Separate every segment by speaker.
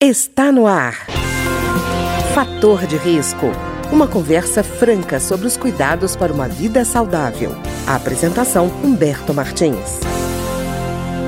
Speaker 1: Está no ar. Fator de risco. Uma conversa franca sobre os cuidados para uma vida saudável. A apresentação Humberto Martins.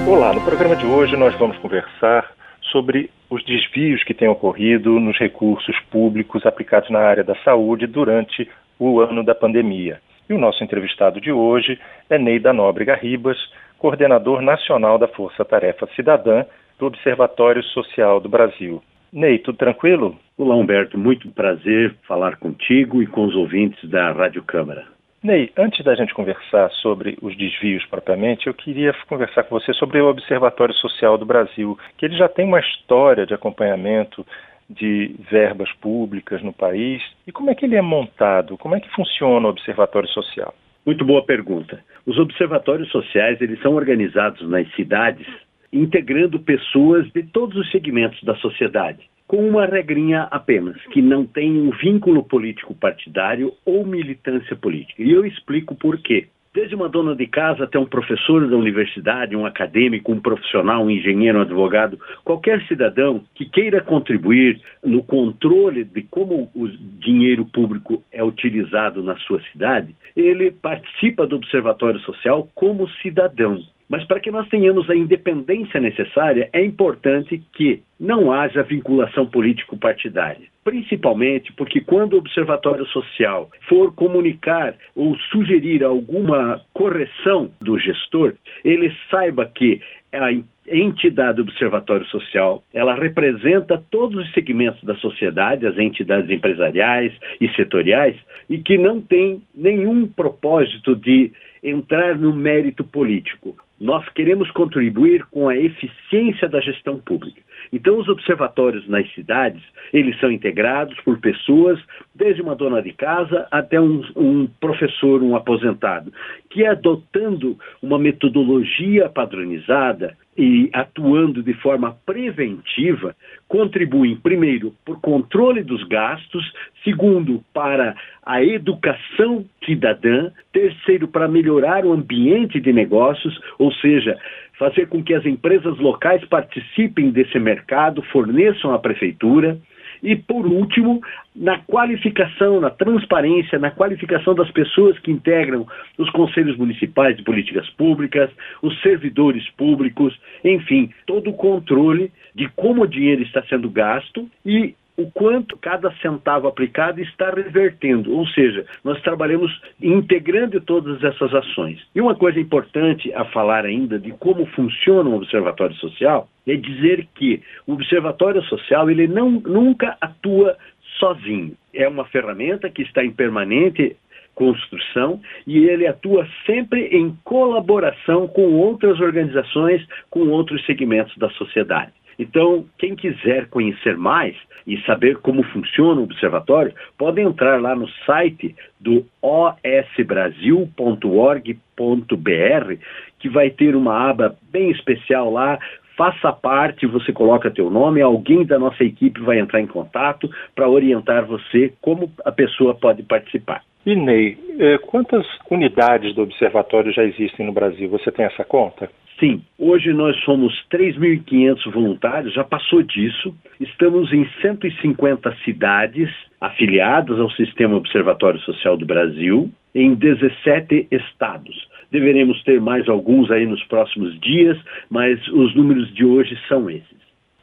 Speaker 2: Olá, no programa de hoje nós vamos conversar sobre os desvios que têm ocorrido nos recursos públicos aplicados na área da saúde durante o ano da pandemia. E o nosso entrevistado de hoje é Neida Nóbrega Ribas, coordenador nacional da Força Tarefa Cidadã do Observatório Social do Brasil. Ney, tudo tranquilo?
Speaker 3: Olá, Humberto. Muito prazer falar contigo e com os ouvintes da Rádio Câmara.
Speaker 2: Ney, antes da gente conversar sobre os desvios propriamente, eu queria conversar com você sobre o Observatório Social do Brasil, que ele já tem uma história de acompanhamento de verbas públicas no país. E como é que ele é montado? Como é que funciona o Observatório Social?
Speaker 3: Muito boa pergunta. Os observatórios sociais, eles são organizados nas cidades integrando pessoas de todos os segmentos da sociedade, com uma regrinha apenas, que não tem um vínculo político partidário ou militância política. E eu explico por quê. Desde uma dona de casa até um professor da universidade, um acadêmico, um profissional, um engenheiro, um advogado, qualquer cidadão que queira contribuir no controle de como o dinheiro público é utilizado na sua cidade, ele participa do Observatório Social como cidadão. Mas para que nós tenhamos a independência necessária, é importante que não haja vinculação político-partidária. Principalmente porque, quando o Observatório Social for comunicar ou sugerir alguma correção do gestor, ele saiba que a entidade do Observatório Social, ela representa todos os segmentos da sociedade, as entidades empresariais e setoriais, e que não tem nenhum propósito de entrar no mérito político. Nós queremos contribuir com a eficiência da gestão pública. Então, os observatórios nas cidades, eles são integrados por pessoas, desde uma dona de casa até um, um professor, um aposentado, que adotando uma metodologia padronizada e atuando de forma preventiva, contribuem, primeiro, por controle dos gastos, segundo, para a educação cidadã, terceiro, para melhorar o ambiente de negócios, ou seja, fazer com que as empresas locais participem desse mercado, forneçam à prefeitura. E, por último, na qualificação, na transparência, na qualificação das pessoas que integram os conselhos municipais de políticas públicas, os servidores públicos, enfim, todo o controle de como o dinheiro está sendo gasto e o quanto cada centavo aplicado está revertendo. Ou seja, nós trabalhamos integrando todas essas ações. E uma coisa importante a falar ainda de como funciona o Observatório Social é dizer que o Observatório Social ele não, nunca atua sozinho. É uma ferramenta que está em permanente construção e ele atua sempre em colaboração com outras organizações, com outros segmentos da sociedade. Então, quem quiser conhecer mais e saber como funciona o observatório, pode entrar lá no site do osbrasil.org.br, que vai ter uma aba bem especial lá faça parte, você coloca teu nome, alguém da nossa equipe vai entrar em contato para orientar você como a pessoa pode participar.
Speaker 2: E Ney, eh, quantas unidades do observatório já existem no Brasil? Você tem essa conta?
Speaker 3: Sim, hoje nós somos 3.500 voluntários, já passou disso. Estamos em 150 cidades afiliadas ao Sistema Observatório Social do Brasil, em 17 estados. Deveremos ter mais alguns aí nos próximos dias, mas os números de hoje são esses.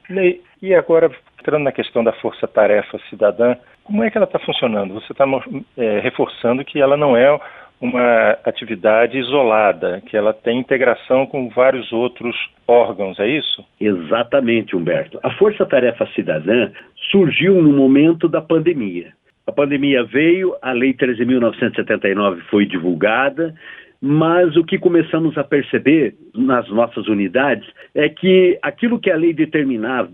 Speaker 2: Ney, e agora, entrando na questão da força-tarefa cidadã, como é que ela está funcionando? Você está é, reforçando que ela não é uma atividade isolada, que ela tem integração com vários outros órgãos, é isso?
Speaker 3: Exatamente, Humberto. A Força Tarefa Cidadã surgiu no momento da pandemia. A pandemia veio, a Lei 13.979 foi divulgada, mas o que começamos a perceber nas nossas unidades é que aquilo que a lei determinava,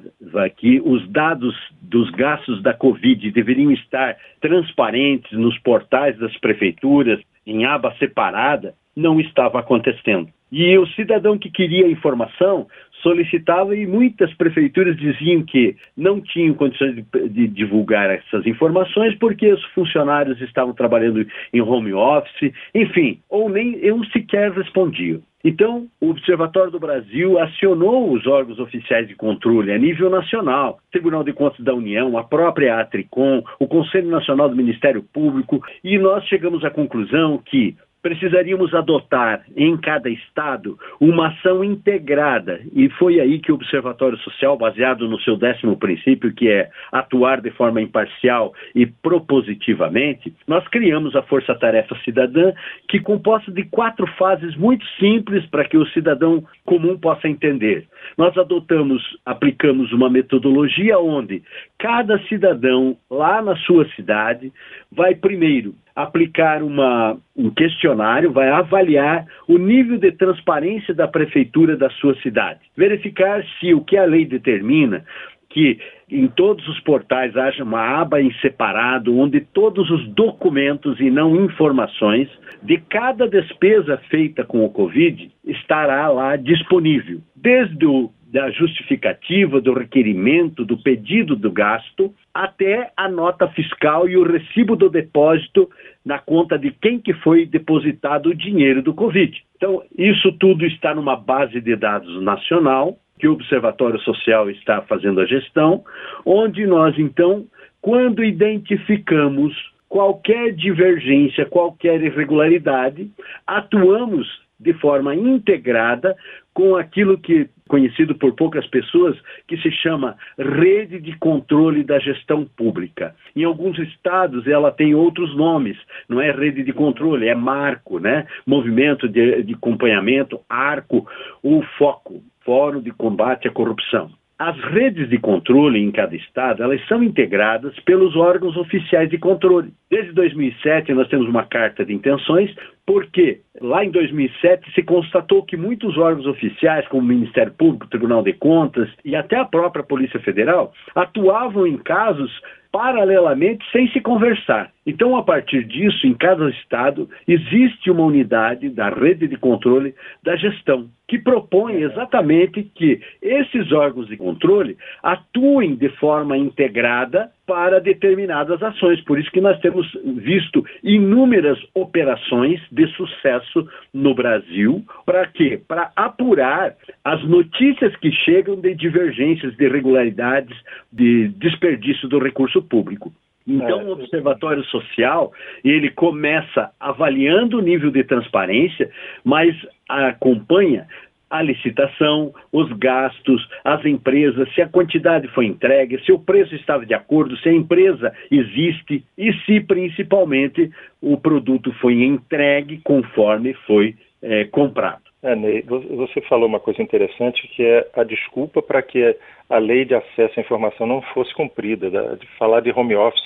Speaker 3: que os dados dos gastos da Covid deveriam estar transparentes nos portais das prefeituras, em aba separada, não estava acontecendo. E o cidadão que queria informação solicitava e muitas prefeituras diziam que não tinham condições de, de, divulgar essas informações porque os funcionários estavam trabalhando em home office, enfim, ou nem eu sequer respondiam. Então, o Observatório do Brasil acionou os órgãos oficiais de controle a nível nacional, Tribunal de Contas da União, a própria Atricom, o Conselho Nacional do Ministério Público, e nós chegamos à conclusão que precisaríamos adotar em cada estado uma ação integrada. E foi aí que o Observatório Social, baseado no seu décimo princípio, que é atuar de forma imparcial e propositivamente, nós criamos a Força Tarefa Cidadã, que composta de quatro fases muito simples para que o cidadão comum possa entender. Nós adotamos, aplicamos uma metodologia onde cada cidadão lá na sua cidade vai primeiro aplicar uma, um questionário, vai avaliar o nível de transparência da prefeitura da sua cidade, verificar se o que a lei determina que em todos os portais haja uma aba em separado, onde todos os documentos e não informações de cada despesa feita com o Covid estará lá disponível, desde o da justificativa, do requerimento, do pedido do gasto, até a nota fiscal e o recibo do depósito na conta de quem que foi depositado o dinheiro do Covid. Então, isso tudo está numa base de dados nacional, que o Observatório Social está fazendo a gestão, onde nós, então, quando identificamos qualquer divergência, qualquer irregularidade, atuamos de forma integrada com aquilo que conhecido por poucas pessoas que se chama rede de controle da gestão pública. Em alguns estados ela tem outros nomes, não é rede de controle, é marco, né? Movimento de, de acompanhamento, arco, o foco, Fórum de Combate à Corrupção. As redes de controle em cada estado, elas são integradas pelos órgãos oficiais de controle. Desde 2007 nós temos uma carta de intenções, porque lá em 2007 se constatou que muitos órgãos oficiais, como o Ministério Público, Tribunal de Contas e até a própria Polícia Federal, atuavam em casos paralelamente sem se conversar. Então, a partir disso, em cada estado, existe uma unidade da rede de controle da gestão, que propõe exatamente que esses órgãos de controle atuem de forma integrada para determinadas ações. Por isso que nós temos visto inúmeras operações de sucesso no Brasil. Para quê? Para apurar as notícias que chegam de divergências, de irregularidades, de desperdício do recurso público. Então, é. o observatório social, ele começa avaliando o nível de transparência, mas acompanha a licitação, os gastos, as empresas, se a quantidade foi entregue, se o preço estava de acordo, se a empresa existe e se principalmente o produto foi entregue conforme foi é, comprado.
Speaker 2: É, Ney, você falou uma coisa interessante que é a desculpa para que a lei de acesso à informação não fosse cumprida, de falar de home office.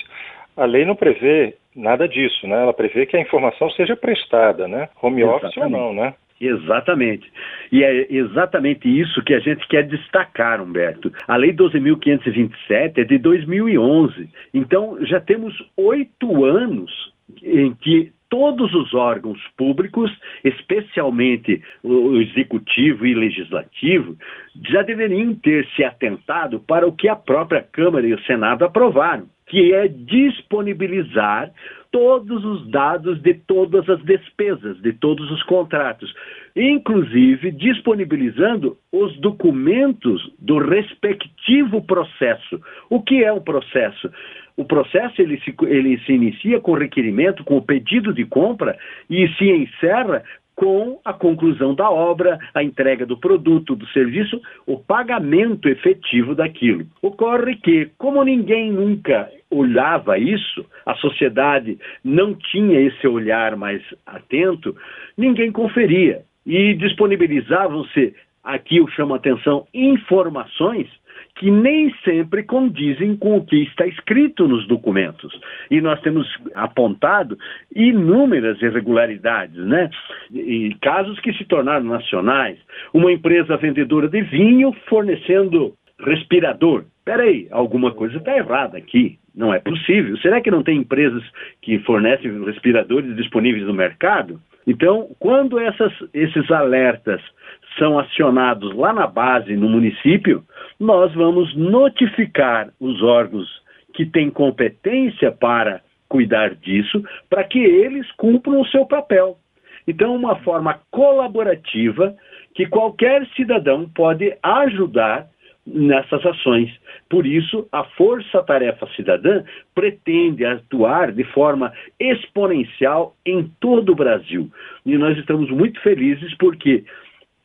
Speaker 2: A lei não prevê nada disso, né? Ela prevê que a informação seja prestada, né? Home Exatamente. office ou não, né?
Speaker 3: Exatamente. E é exatamente isso que a gente quer destacar, Humberto. A Lei 12.527 é de 2011. Então, já temos oito anos em que todos os órgãos públicos, especialmente o executivo e legislativo, já deveriam ter se atentado para o que a própria Câmara e o Senado aprovaram, que é disponibilizar todos os dados de todas as despesas, de todos os contratos, inclusive disponibilizando os documentos do respectivo processo. O que é um processo? O processo ele se, ele se inicia com o requerimento, com o pedido de compra e se encerra com a conclusão da obra, a entrega do produto, do serviço, o pagamento efetivo daquilo. Ocorre que, como ninguém nunca olhava isso, a sociedade não tinha esse olhar mais atento, ninguém conferia. E disponibilizavam-se, aqui eu chamo a atenção, informações que nem sempre condizem com o que está escrito nos documentos. E nós temos apontado inúmeras irregularidades, né? E casos que se tornaram nacionais. Uma empresa vendedora de vinho fornecendo respirador. Peraí, alguma coisa está errada aqui. Não é possível. Será que não tem empresas que fornecem respiradores disponíveis no mercado? Então, quando essas, esses alertas são acionados lá na base, no município, nós vamos notificar os órgãos que têm competência para cuidar disso, para que eles cumpram o seu papel. Então, uma forma colaborativa que qualquer cidadão pode ajudar nessas ações. Por isso, a Força Tarefa Cidadã pretende atuar de forma exponencial em todo o Brasil. E nós estamos muito felizes porque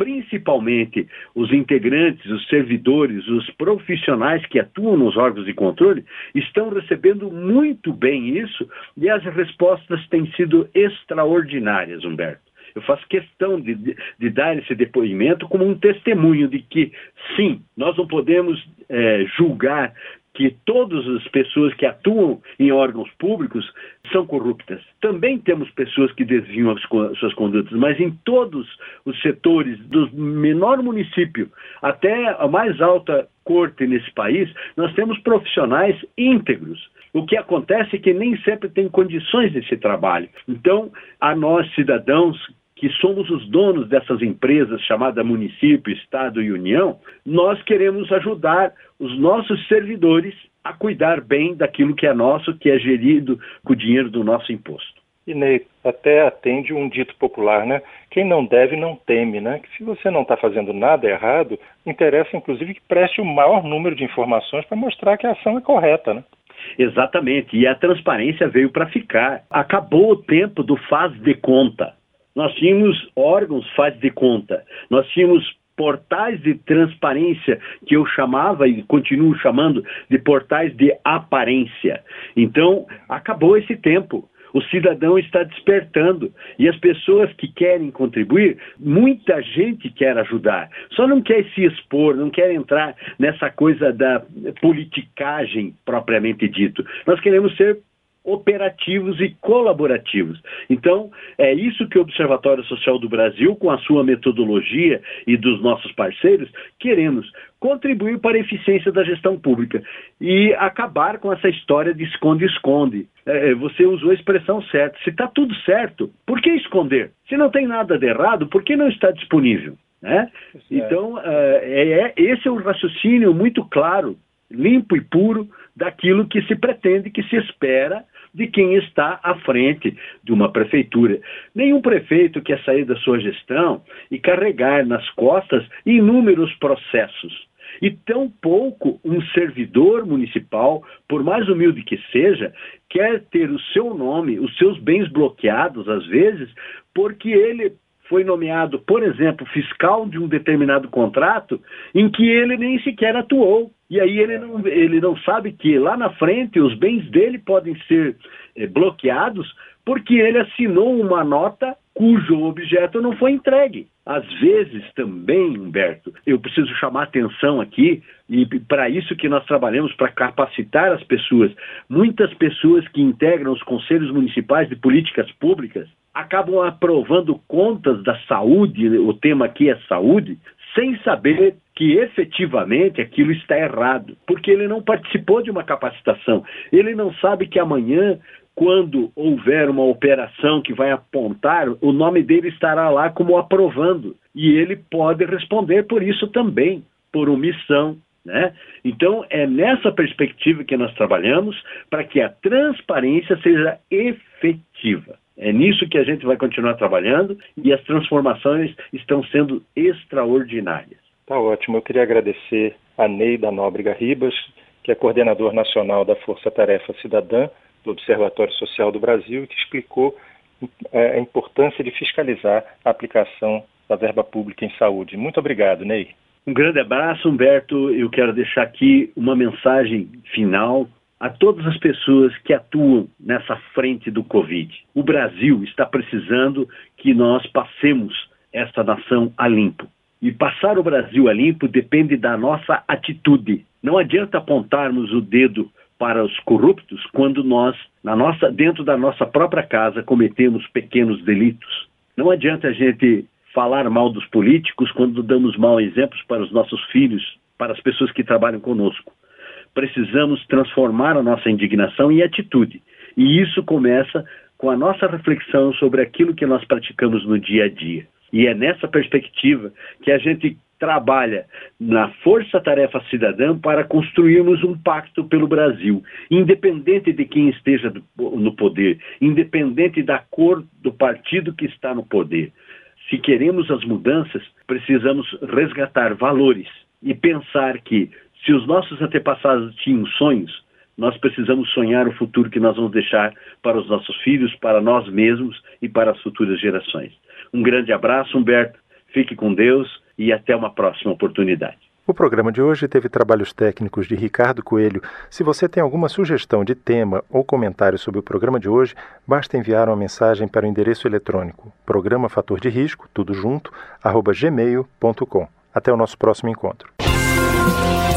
Speaker 3: principalmente os integrantes, os servidores, os profissionais que atuam nos órgãos de controle, estão recebendo muito bem isso e as respostas têm sido extraordinárias, Humberto. Eu faço questão de, de, dar esse depoimento como um testemunho de que, sim, nós não podemos é, julgar que todas as pessoas que atuam em órgãos públicos são corruptas. Também temos pessoas que desviam as suas condutas, mas em todos os setores, do menor município até a mais alta corte nesse país, nós temos profissionais íntegros. O que acontece é que nem sempre tem condições desse trabalho. Então, a nós, cidadãos que somos os donos dessas empresas chamadas município, estado e união, nós queremos ajudar os nossos servidores a cuidar bem daquilo que é nosso, que é gerido com o dinheiro do nosso imposto.
Speaker 2: E Ney, até atende um dito popular, né? Quem não deve não teme, né? Que se você não está fazendo nada errado, interessa inclusive que preste o maior número de informações para mostrar que a ação é correta, né?
Speaker 3: Exatamente, e a transparência veio para ficar. Acabou o tempo do faz de conta. Nós tínhamos órgãos faz de conta, nós tínhamos portais de transparência que eu chamava e continuo chamando de portais de aparência. Então, acabou esse tempo. O cidadão está despertando e as pessoas que querem contribuir, muita gente quer ajudar, só não quer se expor, não quer entrar nessa coisa da politicagem propriamente dito. Nós queremos ser operativos e colaborativos. Então, é isso que o Observatório Social do Brasil, com a sua metodologia e dos nossos parceiros, queremos contribuir para a eficiência da gestão pública e acabar com essa história de esconde-esconde. É, é você usou a expressão certa. Se está tudo certo, por que esconder? Se não tem nada de errado, por que não está disponível? Né? Então, é, é, esse é um raciocínio muito claro, limpo e puro daquilo que se pretende, que se espera de quem está à frente de uma prefeitura. Nenhum prefeito quer sair da sua gestão e carregar nas costas inúmeros processos. E tão pouco um servidor municipal, por mais humilde que seja, quer ter o seu nome, os seus bens bloqueados, às vezes, porque ele foi nomeado, por exemplo, fiscal de um determinado contrato em que ele nem sequer atuou. E aí ele não, ele não sabe que lá na frente os bens dele podem ser eh, bloqueados porque ele assinou uma nota cujo objeto não foi entregue. Às vezes também, Humberto, eu preciso chamar atenção aqui, e para isso que nós trabalhamos, para capacitar as pessoas. Muitas pessoas que integram os conselhos municipais de políticas públicas acabam aprovando contas da saúde, o tema aqui é saúde, sem saber que efetivamente aquilo está errado, porque ele não participou de uma capacitação, ele não sabe que amanhã, quando houver uma operação que vai apontar, o nome dele estará lá como aprovando, e ele pode responder por isso também, por omissão. Né? Então, é nessa perspectiva que nós trabalhamos para que a transparência seja efetiva. É nisso que a gente vai continuar trabalhando e as transformações estão sendo extraordinárias.
Speaker 2: Tá ótimo. Eu queria agradecer a Neida Nóbrega Ribas, que é coordenador nacional da Força Tarefa Cidadã do Observatório Social do Brasil, que explicou é, a importância de fiscalizar a aplicação da verba pública em saúde. Muito obrigado, Ney.
Speaker 3: Um grande abraço, Humberto. Eu quero deixar aqui uma mensagem final a todas as pessoas que atuam nessa frente do Covid. O Brasil está precisando que nós passemos esta nação a limpo. E passar o Brasil a limpo depende da nossa atitude. Não adianta apontarmos o dedo para os corruptos quando nós, na nossa, dentro da nossa própria casa, cometemos pequenos delitos. Não adianta a gente falar mal dos políticos quando damos maus exemplos para os nossos filhos, para as pessoas que trabalham conosco precisamos transformar a nossa indignação em atitude. E isso começa com a nossa reflexão sobre aquilo que nós praticamos no dia a dia. E é nessa perspectiva que a gente trabalha na força-tarefa cidadã para construirmos um pacto pelo Brasil, independente de quem esteja no poder, independente da cor do partido que está no poder. Se queremos as mudanças, precisamos resgatar valores e pensar que, se os nossos antepassados tinham sonhos, nós precisamos sonhar o futuro que nós vamos deixar para os nossos filhos, para nós mesmos e para as futuras gerações. Um grande abraço, Humberto. Fique com Deus e até uma próxima oportunidade.
Speaker 4: O programa de hoje teve trabalhos técnicos de Ricardo Coelho. Se você tem alguma sugestão de tema ou comentário sobre o programa de hoje, basta enviar uma mensagem para o endereço eletrônico programa fator de risco, tudo junto, arroba gmail.com. Até o nosso próximo encontro.